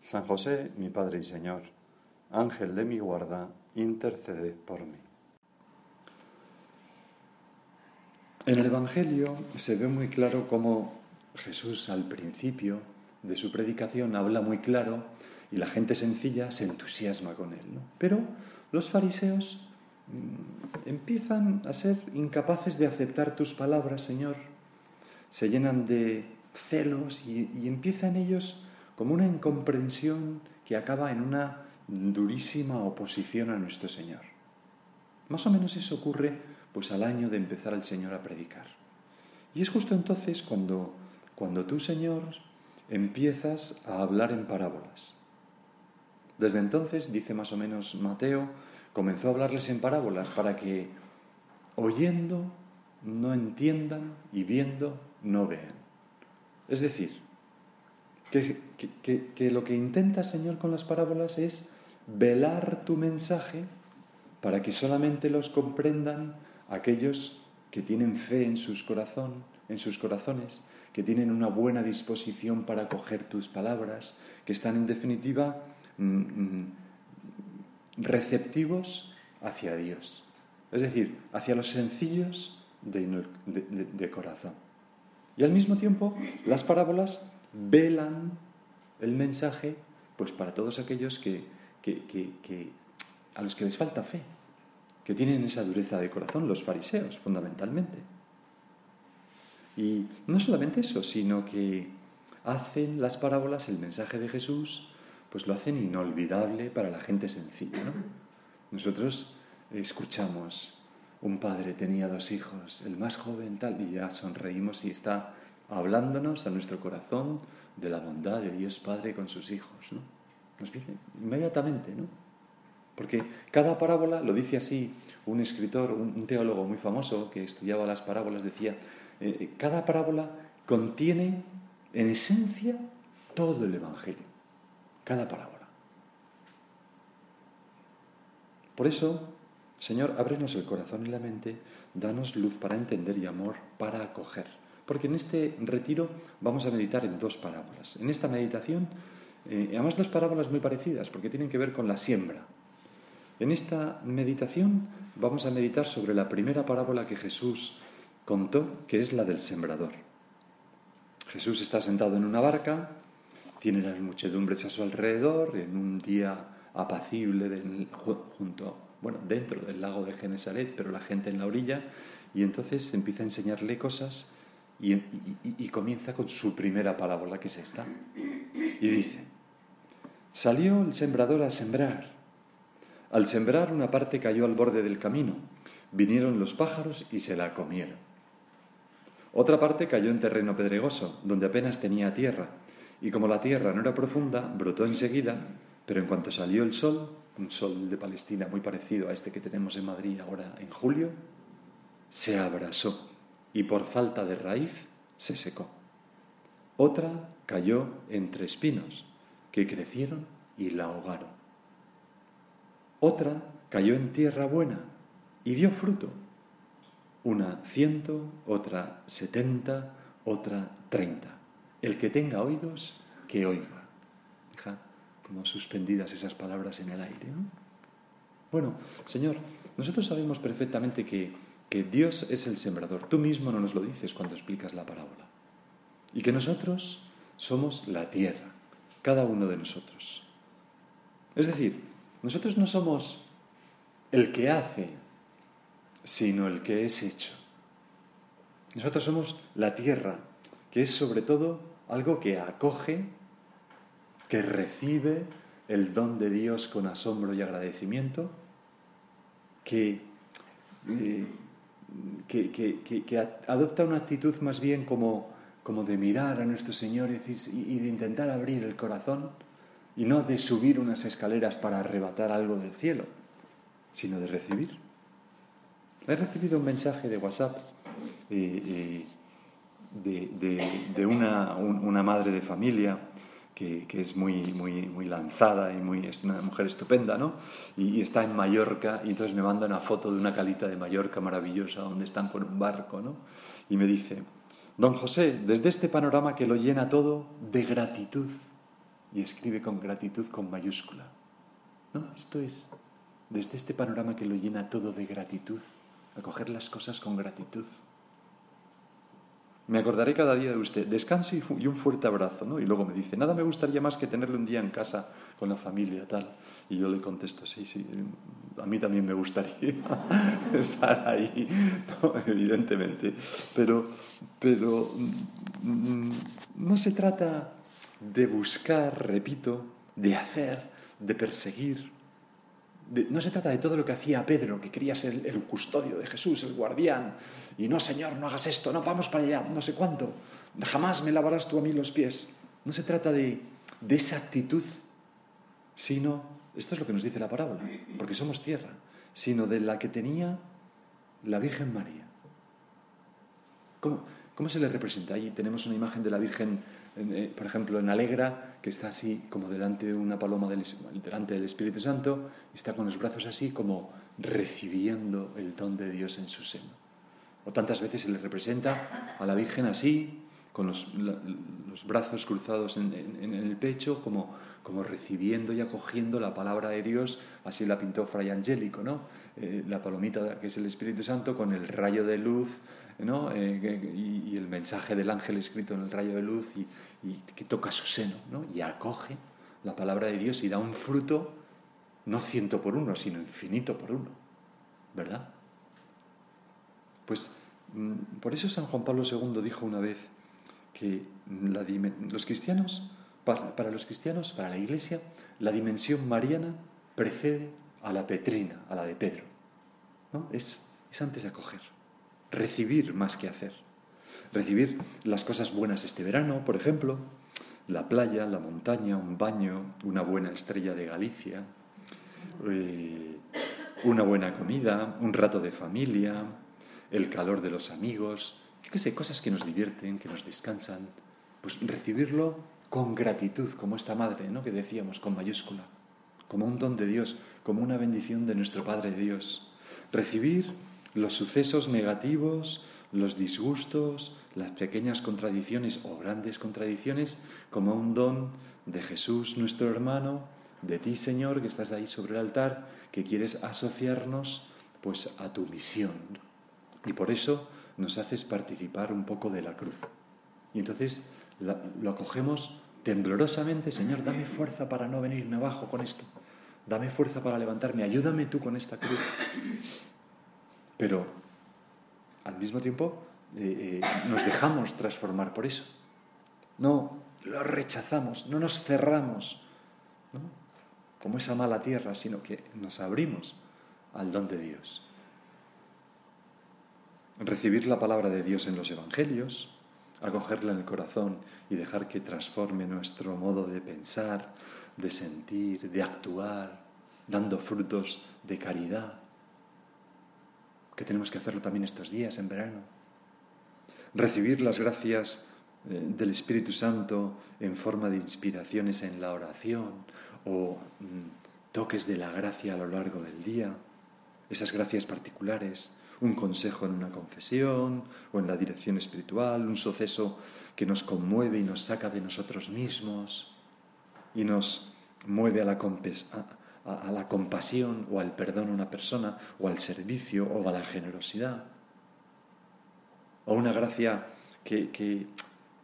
San José, mi Padre y Señor, Ángel de mi guarda, intercede por mí. En el Evangelio se ve muy claro cómo Jesús al principio de su predicación habla muy claro y la gente sencilla se entusiasma con él. Pero los fariseos mm, empiezan a ser incapaces de aceptar tus palabras, Señor. Se llenan de celos y, y empiezan ellos como una incomprensión que acaba en una durísima oposición a nuestro Señor. Más o menos eso ocurre pues al año de empezar el Señor a predicar. Y es justo entonces cuando, cuando tú, Señor, empiezas a hablar en parábolas. Desde entonces, dice más o menos Mateo, comenzó a hablarles en parábolas para que oyendo no entiendan y viendo no vean. Es decir, que, lo que intenta Señor con las parábolas es velar tu mensaje para que solamente los comprendan aquellos que tienen fe en sus corazón, en sus corazones, que tienen una buena disposición para acoger tus palabras, que están en definitiva mm, mm, receptivos hacia Dios, es decir, hacia los sencillos de corazón. Y al mismo tiempo, las parábolas velan el mensaje pues para todos aquellos que, a los que les falta fe, que tienen esa dureza de corazón, los fariseos fundamentalmente. Y no solamente eso, sino que hacen las parábolas, el mensaje de Jesús, pues lo hacen inolvidable para la gente sencilla. Nosotros escuchamos, un padre tenía dos hijos, el más joven tal, y ya sonreímos y está hablándonos a nuestro corazón de la bondad de Dios Padre con sus hijos. ¿no? Nos viene inmediatamente, ¿no? Porque cada parábola, lo dice así un escritor, un, teólogo muy famoso que estudiaba las parábolas, decía, eh, eh, cada parábola contiene en esencia todo el Evangelio, cada parábola. Por eso, Señor, ábrenos el corazón y la mente, danos luz para entender y amor para acoger porque en este retiro vamos a meditar en dos parábolas. En esta meditación, eh, además dos parábolas muy parecidas, porque tienen que ver con la siembra. En esta meditación vamos a meditar sobre la primera parábola que Jesús contó, que es la del sembrador. Jesús está sentado en una barca, tiene las muchedumbres a su alrededor, en un día apacible dentro del lago de Genesaret, pero la gente en la orilla, y entonces empieza a enseñarle cosas y, comienza con su primera parábola, que es esta. Y dice, salió el sembrador a sembrar. Al sembrar una parte cayó al borde del camino. Vinieron los pájaros y se la comieron. Otra parte cayó en terreno pedregoso, donde apenas tenía tierra, y como la tierra no era profunda, brotó enseguida, pero en cuanto salió el sol, un sol de Palestina muy parecido a este que tenemos en Madrid ahora en julio, se abrasó y por falta de raíz se secó. Otra cayó entre espinos que crecieron y la ahogaron. Otra cayó en tierra buena y dio fruto. Una ciento, otra setenta, otra treinta. El que tenga oídos, que oiga. Deja como suspendidas esas palabras en el aire. Bueno, Señor, nosotros sabemos perfectamente que que Dios es el sembrador. Tú mismo no nos lo dices cuando explicas la parábola. Y que nosotros somos la tierra, cada uno de nosotros. Es decir, nosotros no somos el que hace, sino el que es hecho. Nosotros somos la tierra, que es sobre todo algo que acoge, que recibe el don de Dios con asombro y agradecimiento, que eh, que, adopta una actitud más bien como, como de mirar a nuestro Señor y, de intentar abrir el corazón y no de subir unas escaleras para arrebatar algo del cielo, sino de recibir. He recibido un mensaje de WhatsApp eh, eh, de, una, madre de familia que, es muy, muy, muy lanzada y muy, es una mujer estupenda, ¿no? Y, está en Mallorca y entonces me manda una foto de una calita de Mallorca maravillosa donde están con un barco, ¿no? Y me dice, don José, desde este panorama que lo llena todo de gratitud, y escribe con gratitud con mayúscula, ¿no? Esto es, desde este panorama que lo llena todo de gratitud, acoger las cosas con gratitud. Me acordaré cada día de usted. Descanse y, un fuerte abrazo, ¿no? Y luego me dice, nada me gustaría más que tenerle un día en casa con la familia, tal. Y yo le contesto, sí, sí, a mí también me gustaría estar ahí, evidentemente. Pero, pero mm, no se trata de buscar, repito, de hacer, de perseguir, no se trata de todo lo que hacía Pedro, que quería ser el, custodio de Jesús, el guardián, y no, Señor, no hagas esto, no, vamos para allá, no sé cuánto, jamás me lavarás tú a mí los pies. No se trata de, de esa actitud, sino, esto es lo que nos dice la parábola, porque somos tierra, sino de la que tenía la Virgen María. ¿Cómo, cómo se le representa? Ahí tenemos una imagen de la Virgen eh, por ejemplo, en Alegra, que está así como delante de una paloma del, delante del Espíritu Santo, está con los brazos así como recibiendo el don de Dios en su seno. O tantas veces se le representa a la Virgen así, con los, brazos cruzados en, el pecho, como, como recibiendo y acogiendo la palabra de Dios, así la pintó Fray Angélico, ¿no? Eh, la palomita que es el Espíritu Santo con el rayo de luz ¿no? Eh, y, el mensaje del ángel escrito en el rayo de luz y, que toca su seno ¿no? y acoge la palabra de Dios y da un fruto no ciento por uno, sino infinito por uno, ¿verdad? Pues mm, por eso San Juan Pablo II dijo una vez que los cristianos, para, los cristianos, para la Iglesia, la dimensión mariana precede a la petrina, a la de Pedro. ¿no? Es, es antes de acoger, recibir más que hacer. Recibir las cosas buenas este verano, por ejemplo, la playa, la montaña, un baño, una buena estrella de Galicia, eh, una buena comida, un rato de familia, el calor de los amigos, yo qué sé, cosas que nos divierten, que nos descansan, pues recibirlo con gratitud, como esta madre, ¿no? Que decíamos, con mayúscula, como un don de Dios, como una bendición de nuestro Padre Dios. Recibir los sucesos negativos, los disgustos, las pequeñas contradicciones o grandes contradicciones, como un don de Jesús nuestro hermano, de ti Señor, que estás ahí sobre el altar, que quieres asociarnos pues a tu misión. Y por eso nos haces participar un poco de la cruz. Y entonces lo acogemos temblorosamente, Señor, dame fuerza para no venirme abajo con esto. Dame fuerza para levantarme, ayúdame tú con esta cruz. Pero al mismo tiempo eh, eh, nos dejamos transformar por eso. No lo rechazamos, no nos cerramos, como esa mala tierra, sino que nos abrimos al don de Dios recibir la palabra de Dios en los Evangelios, acogerla en el corazón y dejar que transforme nuestro modo de pensar, de sentir, de actuar, dando frutos de caridad, que tenemos que hacerlo también estos días en verano. Recibir las gracias eh, del Espíritu Santo en forma de inspiraciones en la oración o mm, toques de la gracia a lo largo del día, esas gracias particulares un consejo en una confesión o en la dirección espiritual, un suceso que nos conmueve y nos saca de nosotros mismos y nos mueve a la, a, la compasión o al perdón a una persona o al servicio o a la generosidad. O una gracia que,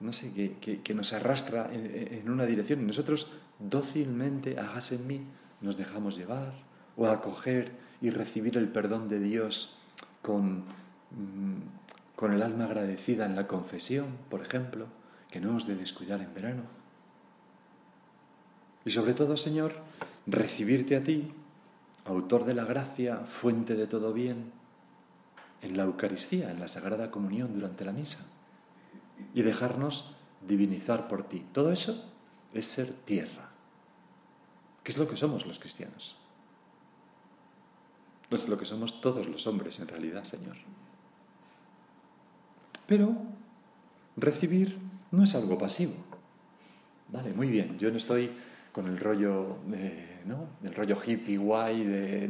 no sé, que, nos arrastra en, una dirección y nosotros dócilmente, hágase en mí, nos dejamos llevar o acoger y recibir el perdón de Dios Mm, con, el alma agradecida en la confesión, por ejemplo, que no hemos de descuidar en verano. Y sobre todo, Señor, recibirte a ti, autor de la gracia, fuente de todo bien, en la Eucaristía, en la Sagrada Comunión durante la misa, y dejarnos divinizar por ti. Todo eso es ser tierra, ¿Qué es lo que somos los cristianos? No es lo que somos todos los hombres en realidad, Señor. Pero recibir no es algo pasivo. Vale, muy bien, yo no estoy con el rollo, ¿no? El rollo hippie guay de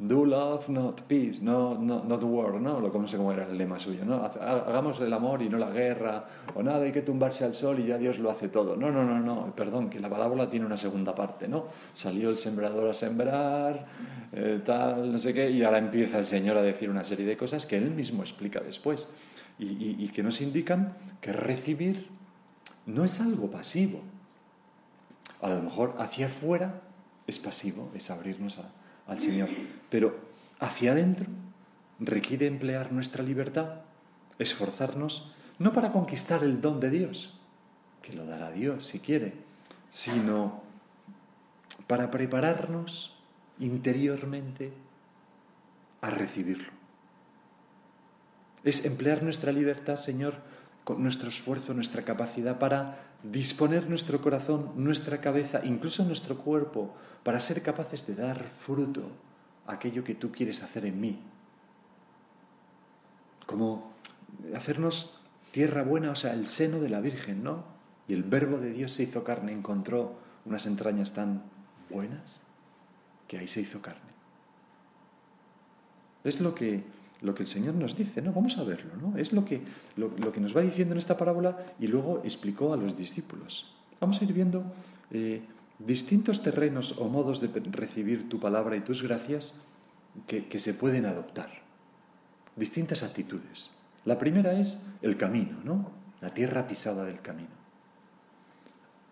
do love, not peace, no, not war, ¿no? Lo, no sé cómo era el lema suyo, ¿no? Hagamos el amor y no la guerra, o nada, hay que tumbarse al sol y ya Dios lo hace todo. No, no, no, no, perdón, que la palabra tiene una segunda parte, ¿no? Salió el sembrador a sembrar, eh, tal, no sé qué, y ahora empieza el Señor a decir una serie de cosas que Él mismo explica después y, y que nos indican que recibir no es algo pasivo, a lo mejor hacia afuera es pasivo, es abrirnos al Señor, pero hacia adentro requiere emplear nuestra libertad, esforzarnos, no para conquistar el don de Dios, que lo dará Dios si quiere, sino para prepararnos interiormente a recibirlo. Es emplear nuestra libertad, Señor, nuestro esfuerzo, nuestra capacidad para disponer nuestro corazón, nuestra cabeza, incluso nuestro cuerpo, para ser capaces de dar fruto a aquello que tú quieres hacer en mí. Como hacernos tierra buena, o sea, el seno de la Virgen, ¿no? Y el verbo de Dios se hizo carne, encontró unas entrañas tan buenas que ahí se hizo carne. Es lo que lo que el Señor nos dice, ¿no? Vamos a verlo, ¿no? Es lo que, lo, que nos va diciendo en esta parábola y luego explicó a los discípulos. Vamos a ir viendo eh, distintos terrenos o modos de recibir tu palabra y tus gracias que, que se pueden adoptar. Distintas actitudes. La primera es el camino, ¿no? La tierra pisada del camino.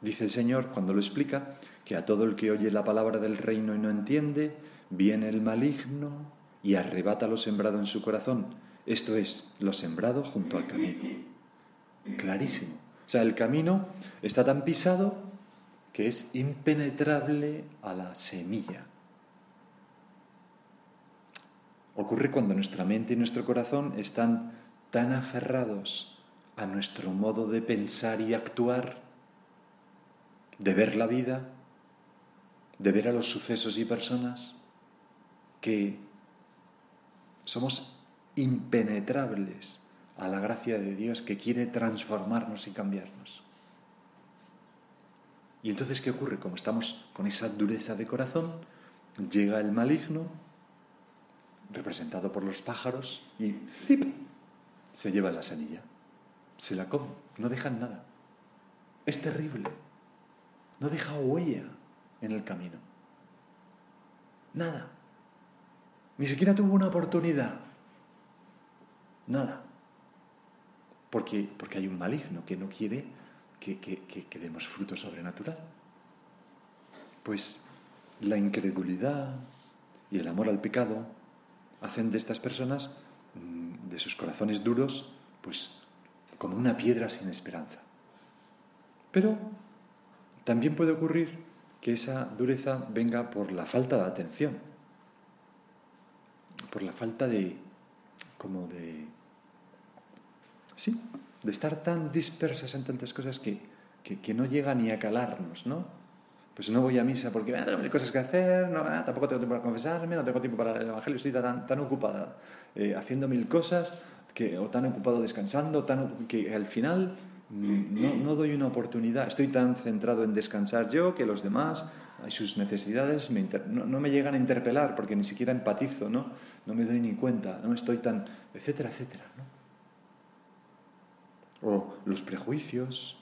Dice el Señor cuando lo explica que a todo el que oye la palabra del reino y no entiende, viene el maligno y arrebata lo sembrado en su corazón. Esto es, lo sembrado junto al camino. Clarísimo. O sea, el camino está tan pisado que es impenetrable a la semilla. Ocurre cuando nuestra mente y nuestro corazón están tan aferrados a nuestro modo de pensar y actuar, de ver la vida, de ver a los sucesos y personas, que somos impenetrables a la gracia de Dios que quiere transformarnos y cambiarnos. Y entonces, ¿qué ocurre? Como estamos con esa dureza de corazón, llega el maligno, representado por los pájaros, y ¡zip! se lleva la semilla. Se la come, no dejan nada. Es terrible. No deja huella en el camino. Nada. Ni siquiera tuvo una oportunidad. Nada. Porque, porque hay un maligno que no quiere que, que, demos fruto sobrenatural. Pues la incredulidad y el amor al pecado hacen de estas personas, mm, de sus corazones duros, pues como una piedra sin esperanza. Pero también puede ocurrir que esa dureza venga por la falta de atención por la falta de, como de, sí, de estar tan dispersas en tantas cosas que, que, no llega ni a calarnos, ¿no? Pues no voy a misa porque ah, tengo cosas que hacer, no, ah, tampoco tengo tiempo para confesarme, no tengo tiempo para el Evangelio, estoy tan, tan ocupada eh, haciendo mil cosas que, o tan ocupado descansando, tan, que al final no, no, doy una oportunidad. Estoy tan centrado en descansar yo que los demás sus necesidades no, me llegan a interpelar porque ni siquiera empatizo, ¿no? No me doy ni cuenta, no estoy tan, etcétera, etcétera, O los prejuicios,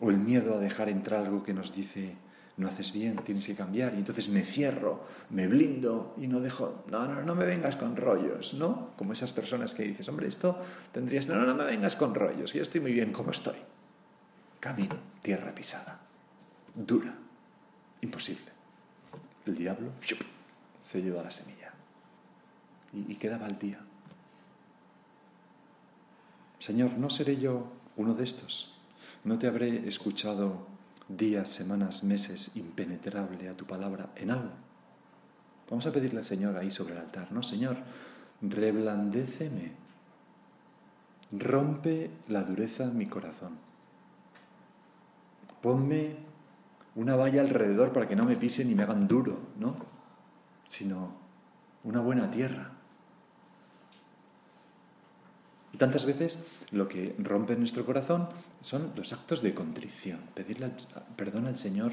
o el miedo a dejar entrar algo que nos dice, no haces bien, tienes que cambiar, y entonces me cierro, me blindo y no dejo, no, no, no me vengas con rollos, ¿no? Como esas personas que dices, hombre, esto tendrías, no, no, no me vengas con rollos, yo estoy muy bien como estoy. Camino, tierra pisada, dura, Imposible. El diablo se lleva la semilla y, y quedaba el día. Señor, ¿no seré yo uno de estos? ¿No te habré escuchado días, semanas, meses impenetrable a tu palabra en algo? Vamos a pedirle al Señor ahí sobre el altar, ¿no? Señor, reblandéceme, rompe la dureza en mi corazón, ponme una valla alrededor para que no me pisen y me hagan duro, ¿no? Sino una buena tierra. Y tantas veces lo que rompe nuestro corazón son los actos de contrición, pedirle perdón al Señor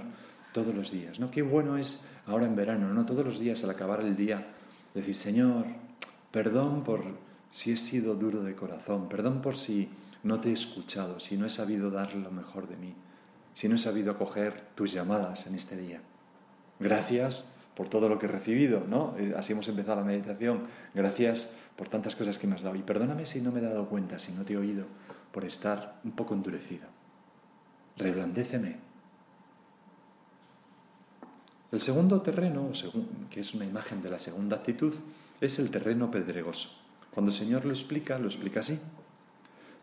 todos los días, ¿no? Qué bueno es ahora en verano, ¿no? Todos los días al acabar el día decir, Señor, perdón por si he sido duro de corazón, perdón por si no te he escuchado, si no he sabido dar lo mejor de mí, si no he sabido acoger tus llamadas en este día. Gracias por todo lo que he recibido, ¿no? Eh, así hemos empezado la meditación. Gracias por tantas cosas que me has dado. Y perdóname si no me he dado cuenta, si no te he oído, por estar un poco endurecido. Reblandéceme. El segundo terreno, que es una imagen de la segunda actitud, es el terreno pedregoso. Cuando el Señor lo explica, lo explica así.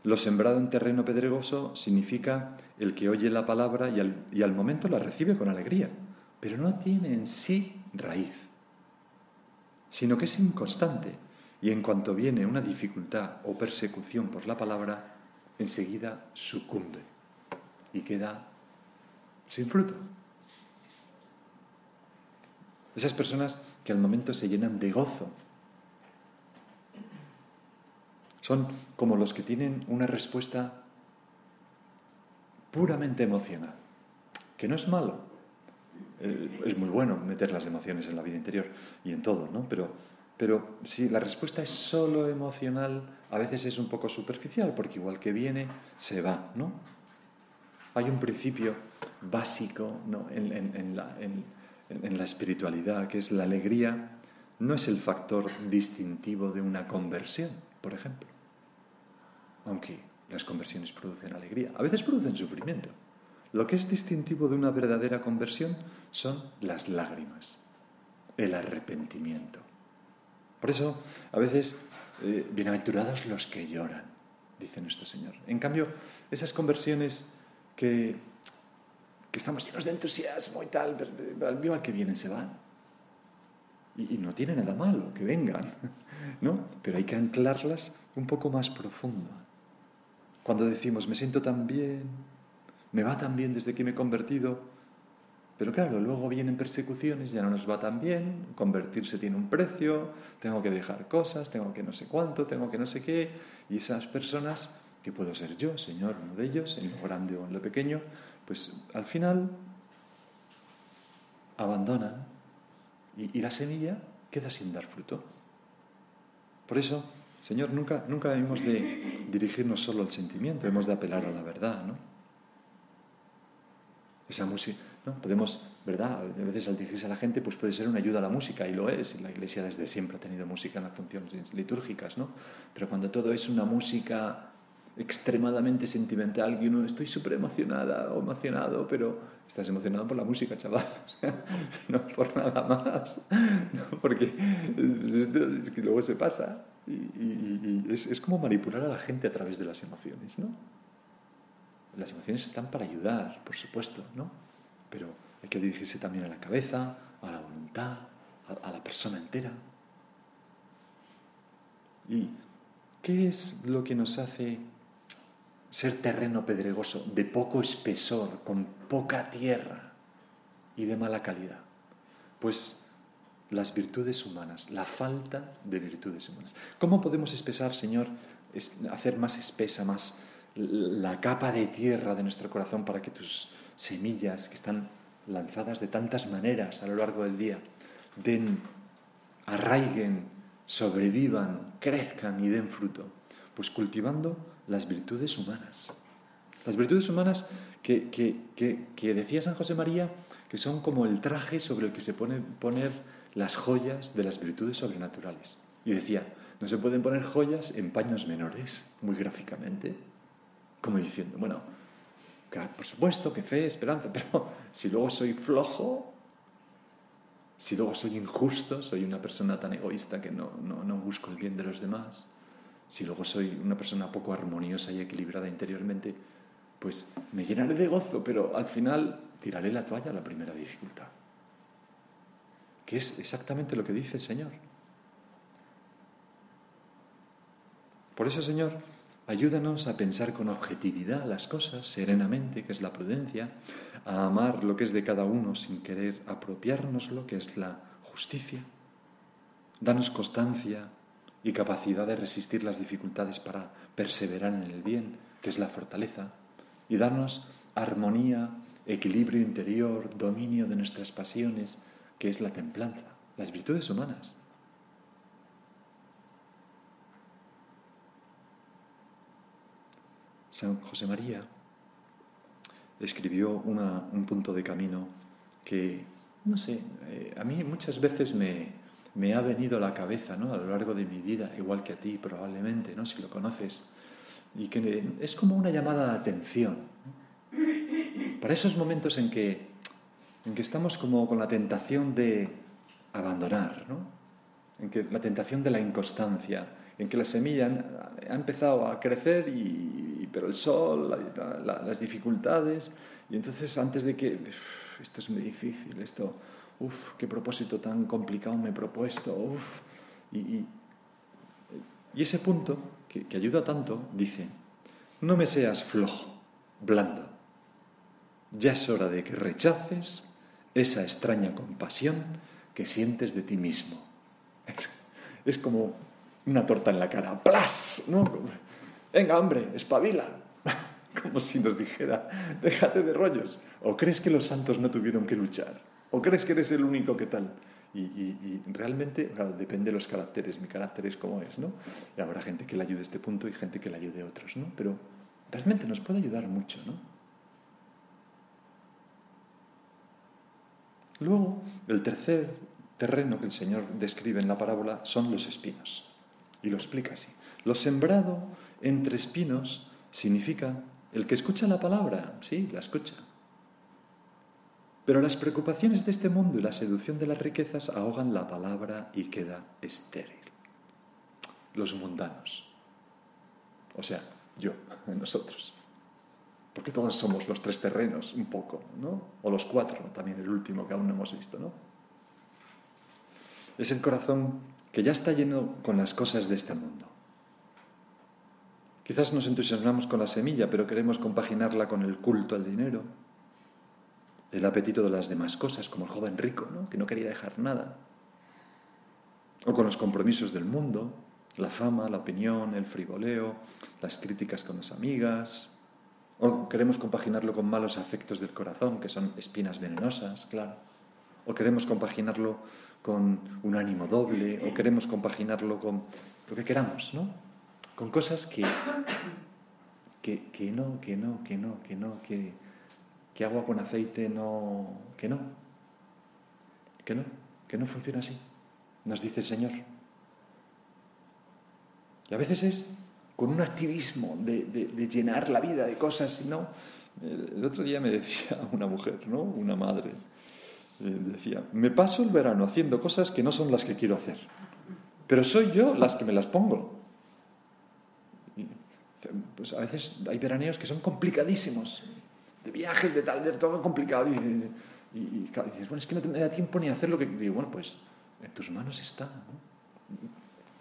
Lo sembrado en terreno pedregoso significa el que oye la palabra y al, y al momento la recibe con alegría, pero no tiene en sí raíz, sino que es inconstante y en cuanto viene una dificultad o persecución por la palabra, enseguida sucumbe y queda sin fruto. Esas personas que al momento se llenan de gozo son como los que tienen una respuesta puramente emocional, que no es malo. Eh, es muy bueno meter las emociones en la vida interior y en todo, ¿no? Pero, pero si la respuesta es solo emocional, a veces es un poco superficial, porque igual que viene, se va, ¿no? Hay un principio básico en, la, espiritualidad, que es la alegría, no es el factor distintivo de una conversión, por ejemplo aunque las conversiones producen alegría, a veces producen sufrimiento. Lo que es distintivo de una verdadera conversión son las lágrimas, el arrepentimiento. Por eso, a veces, eh, bienaventurados los que lloran, dice nuestro Señor. En cambio, esas conversiones que, que estamos llenos de entusiasmo y tal, al mismo que vienen se van. Y, y no tiene nada malo que vengan, ¿no? Pero hay que anclarlas un poco más profundo. Cuando decimos, me siento tan bien, me va tan bien desde que me he convertido, pero claro, luego vienen persecuciones, ya no nos va tan bien, convertirse tiene un precio, tengo que dejar cosas, tengo que no sé cuánto, tengo que no sé qué, y esas personas, que puedo ser yo, Señor, uno de ellos, en lo grande o en lo pequeño, pues al final abandonan y, la semilla queda sin dar fruto. Por eso, Señor, nunca, nunca hemos de dirigirnos solo al sentimiento, hemos de apelar a la verdad, ¿no? Esa música, ¿no? Podemos, ¿verdad? A veces al dirigirse a la gente, pues puede ser una ayuda a la música, y lo es, y la Iglesia desde siempre ha tenido música en las funciones litúrgicas, ¿no? Pero cuando todo es una música extremadamente sentimental, que uno estoy súper emocionada o emocionado, pero estás emocionado por la música, chaval, no por nada más, no, porque luego se pasa. Y, es, como manipular a la gente a través de las emociones, ¿no? Las emociones están para ayudar, por supuesto, ¿no? Pero hay que dirigirse también a la cabeza, a la voluntad, a, la persona entera. ¿Y qué es lo que nos hace ser terreno pedregoso, de poco espesor, con poca tierra y de mala calidad? Pues las virtudes humanas, la falta de virtudes humanas. ¿Cómo podemos espesar, Señor, hacer más espesa, más la capa de tierra de nuestro corazón para que tus semillas, que están lanzadas de tantas maneras a lo largo del día, den, arraiguen, sobrevivan, crezcan y den fruto? Pues cultivando las virtudes humanas. Las virtudes humanas que, que, decía San José María, que son como el traje sobre el que se pone poner las joyas de las virtudes sobrenaturales. Y decía, no se pueden poner joyas en paños menores, muy gráficamente, como diciendo, bueno, por supuesto que fe, esperanza, pero si luego soy flojo, si luego soy injusto, soy una persona tan egoísta que no, no, no busco el bien de los demás, si luego soy una persona poco armoniosa y equilibrada interiormente, pues me llenaré de gozo, pero al final tiraré la toalla a la primera dificultad que es exactamente lo que dice el Señor. Por eso, Señor, Ayúdanos a pensar con objetividad las cosas, serenamente, que es la prudencia, a amar lo que es de cada uno sin querer apropiarnos lo que es la justicia. Danos constancia y capacidad de resistir las dificultades para perseverar en el bien, que es la fortaleza, y darnos armonía, equilibrio interior, dominio de nuestras pasiones, que es la templanza, las virtudes humanas. San José María escribió un punto de camino que, no sé, eh, a mí muchas veces me, ha venido a la cabeza ¿no? a lo largo de mi vida, igual que a ti probablemente, ¿no? si lo conoces, y que es como una llamada de atención. Para esos momentos en que, en que estamos como con la tentación de abandonar, ¿no? en que la tentación de la inconstancia, en que la semilla ha empezado a crecer, y, pero el sol, las dificultades, y entonces antes de que esto es muy difícil, esto, uff, qué propósito tan complicado me he propuesto, uff, y, ese punto que, que ayuda tanto dice, no me seas flojo, blando, ya es hora de que rechaces esa extraña compasión que sientes de ti mismo. Es, es como una torta en la cara. ¡Plas! ¿No? Venga, hombre, espabila. Como si nos dijera, déjate de rollos. ¿O crees que los santos no tuvieron que luchar? ¿O crees que eres el único que tal? Y, realmente, depende de los caracteres. Mi carácter es como es, ¿no? Y habrá gente que le ayude a este punto y gente que le ayude a otros, ¿no? Pero realmente nos puede ayudar mucho, ¿no? Luego, el tercer terreno que el Señor describe en la parábola son los espinos. Y lo explica así. Lo sembrado entre espinos significa el que escucha la palabra, sí, la escucha. Pero las preocupaciones de este mundo y la seducción de las riquezas ahogan la palabra y queda estéril. Los mundanos. O sea, yo, nosotros. Porque todos somos los tres terrenos, un poco, ¿no? O los cuatro, también el último que aún no hemos visto, ¿no? Es el corazón que ya está lleno con las cosas de este mundo. Quizás nos entusiasmamos con la semilla, pero queremos compaginarla con el culto al dinero, el apetito de las demás cosas, como el joven rico, ¿no? que no quería dejar nada, o con los compromisos del mundo, la fama, la opinión, el frigoleo, las críticas con las amigas, o queremos compaginarlo con malos afectos del corazón, que son espinas venenosas, claro, o queremos compaginarlo con un ánimo doble o queremos compaginarlo con lo que queramos, ¿no? Con cosas que, que, que no, que no, que no, que no, que, agua con aceite no, que no, que no, que no funciona así, nos dice el Señor. Y a veces es con un activismo de, de, llenar la vida de cosas, ¿no? El otro día me decía una mujer, ¿no? Una madre, eh, decía, me paso el verano haciendo cosas que no son las que quiero hacer, pero soy yo las que me las pongo. pues a veces hay veraneos que son complicadísimos, de viajes, de tal, de todo complicado. Y, dices, bueno, es que no me da tiempo ni hacer lo que... Digo, bueno, pues en tus manos está.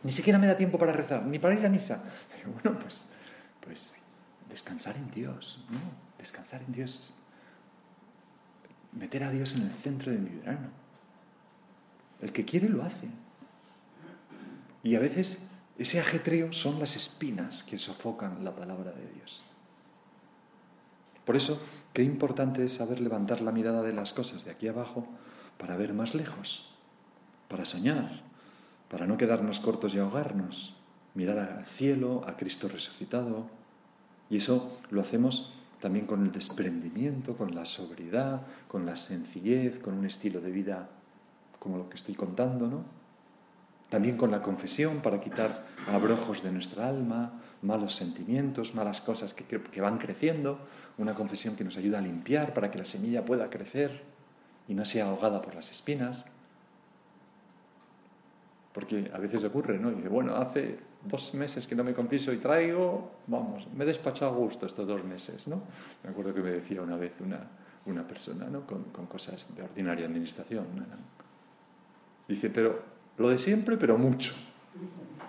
Ni siquiera me da tiempo para rezar, ni para ir a misa. Digo, bueno, pues, pues descansar en Dios, ¿no? Descansar en Dios meter a Dios en el centro de mi verano. El que quiere lo hace. Y a veces ese ajetreo son las espinas que sofocan la palabra de Dios. Por eso, qué importante es saber levantar la mirada de las cosas de aquí abajo para ver más lejos, para soñar, para no quedarnos cortos y ahogarnos, mirar al cielo, a Cristo resucitado. Y eso lo hacemos también con el desprendimiento, con la sobriedad, con la sencillez, con un estilo de vida como lo que estoy contando, ¿no? También con la confesión para quitar abrojos de nuestra alma, malos sentimientos, malas cosas que, van creciendo, una confesión que nos ayuda a limpiar para que la semilla pueda crecer y no sea ahogada por las espinas. Porque a veces ocurre, ¿no? Dice, bueno, hace dos meses que no me confieso y traigo, vamos, me he despachado a gusto estos dos meses, ¿no? Me acuerdo que me decía una vez una, una persona, ¿no? Con, con, cosas de ordinaria administración. Dice, pero lo de siempre, pero mucho,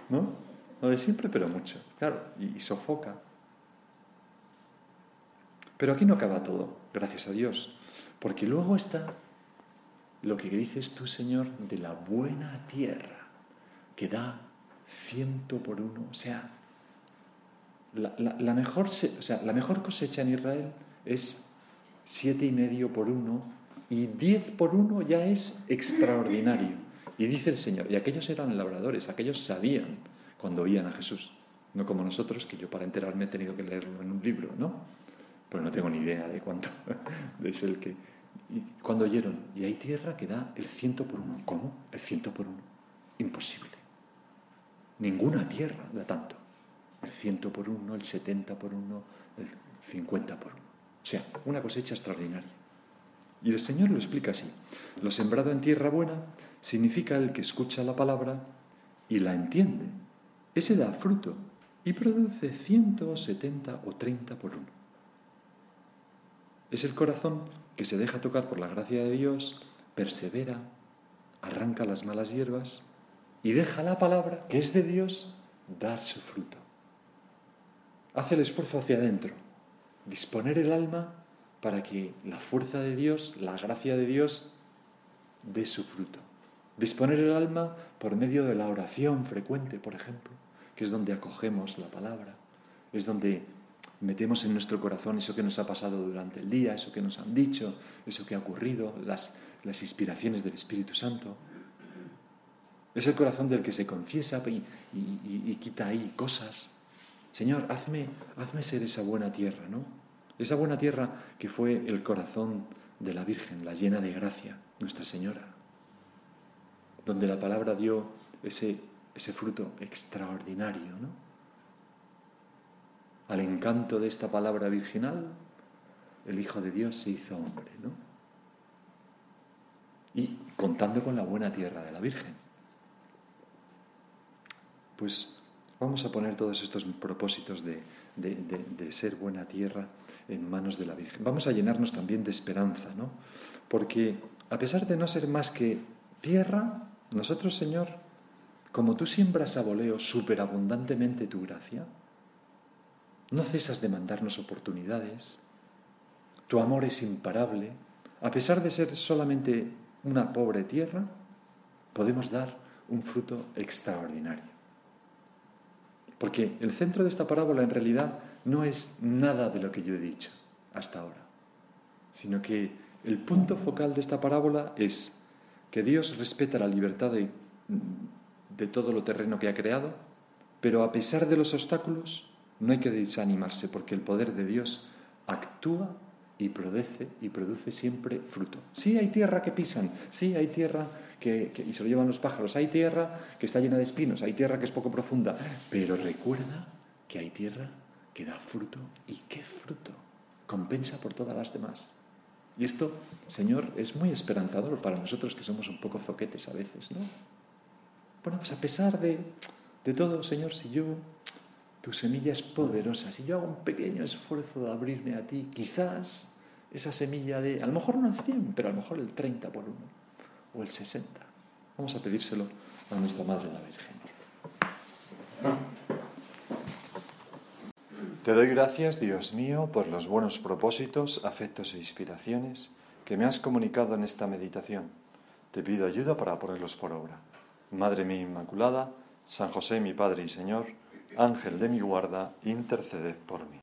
¿no? Lo de siempre, pero mucho, claro, y, sofoca. Pero aquí no acaba todo, gracias a Dios, porque luego está lo que dices tú, Señor, de la buena tierra, que da ciento por uno. O sea, la, mejor, o sea, la mejor cosecha en Israel es siete y medio por uno y diez por uno ya es extraordinario. Y dice el Señor, y aquellos eran labradores, aquellos sabían cuando oían a Jesús, no como nosotros, que yo para enterarme he tenido que leerlo en un libro, ¿no? Pero no tengo ni idea de cuánto es el que... Y cuando oyeron, y hay tierra que da el ciento por uno. ¿Cómo? El ciento por uno. Imposible. Ninguna tierra da tanto. El ciento por uno, el setenta por uno, el cincuenta por uno. O sea, una cosecha extraordinaria. Y el Señor lo explica así. Lo sembrado en tierra buena significa el que escucha la palabra y la entiende. Ese da fruto y produce ciento, setenta o treinta por uno. Es el corazón que se deja tocar por la gracia de Dios, persevera, arranca las malas hierbas y deja la palabra, que es de Dios, dar su fruto. Hace el esfuerzo hacia adentro, disponer el alma para que la fuerza de Dios, la gracia de Dios, dé su fruto. Disponer el alma por medio de la oración frecuente, por ejemplo, que es donde acogemos la palabra, es donde metemos en nuestro corazón eso que nos ha pasado durante el día, eso que nos han dicho, eso que ha ocurrido, las, las inspiraciones del Espíritu Santo. Es el corazón del que se confiesa y, quita ahí cosas. Señor, hazme, hazme ser esa buena tierra, ¿no? Esa buena tierra que fue el corazón de la Virgen, la llena de gracia, Nuestra Señora, donde la palabra dio ese, ese fruto extraordinario, ¿no? Al encanto de esta palabra virginal, el Hijo de Dios se hizo hombre, ¿no? Y contando con la buena tierra de la Virgen. Pues vamos a poner todos estos propósitos de, ser buena tierra en manos de la Virgen. Vamos a llenarnos también de esperanza, ¿no? Porque a pesar de no ser más que tierra, nosotros, Señor, como tú siembras a voleo superabundantemente tu gracia, no cesas de mandarnos oportunidades, tu amor es imparable, a pesar de ser solamente una pobre tierra, podemos dar un fruto extraordinario. Porque el centro de esta parábola en realidad no es nada de lo que yo he dicho hasta ahora, sino que el punto focal de esta parábola es que Dios respeta la libertad de, todo lo terreno que ha creado, pero a pesar de los obstáculos no hay que desanimarse porque el poder de Dios actúa y produce y produce siempre fruto. Sí hay tierra que pisan, sí hay tierra que, que, y se lo llevan los pájaros, hay tierra que está llena de espinos, hay tierra que es poco profunda, pero recuerda que hay tierra que da fruto. ¿Y qué fruto? Compensa por todas las demás. Y esto, Señor, es muy esperanzador para nosotros que somos un poco zoquetes a veces, ¿no? Bueno, pues a pesar de, de todo, Señor, si yo, tu semilla es poderosa, si yo hago un pequeño esfuerzo de abrirme a ti, quizás esa semilla de, a lo mejor no el 100, pero a lo mejor el 30 por uno, o el 60. Vamos a pedírselo a nuestra Madre la Virgen. Te doy gracias, Dios mío, por los buenos propósitos, afectos e inspiraciones que me has comunicado en esta meditación. Te pido ayuda para ponerlos por obra. Madre mía Inmaculada, San José mi Padre y Señor, Ángel de mi guarda, intercede por mí.